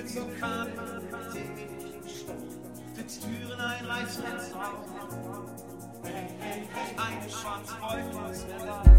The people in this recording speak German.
Himmels und Fahnen, sitzt Türen ein, reißt Fenster auf. Eine Schwanzbeule ist mir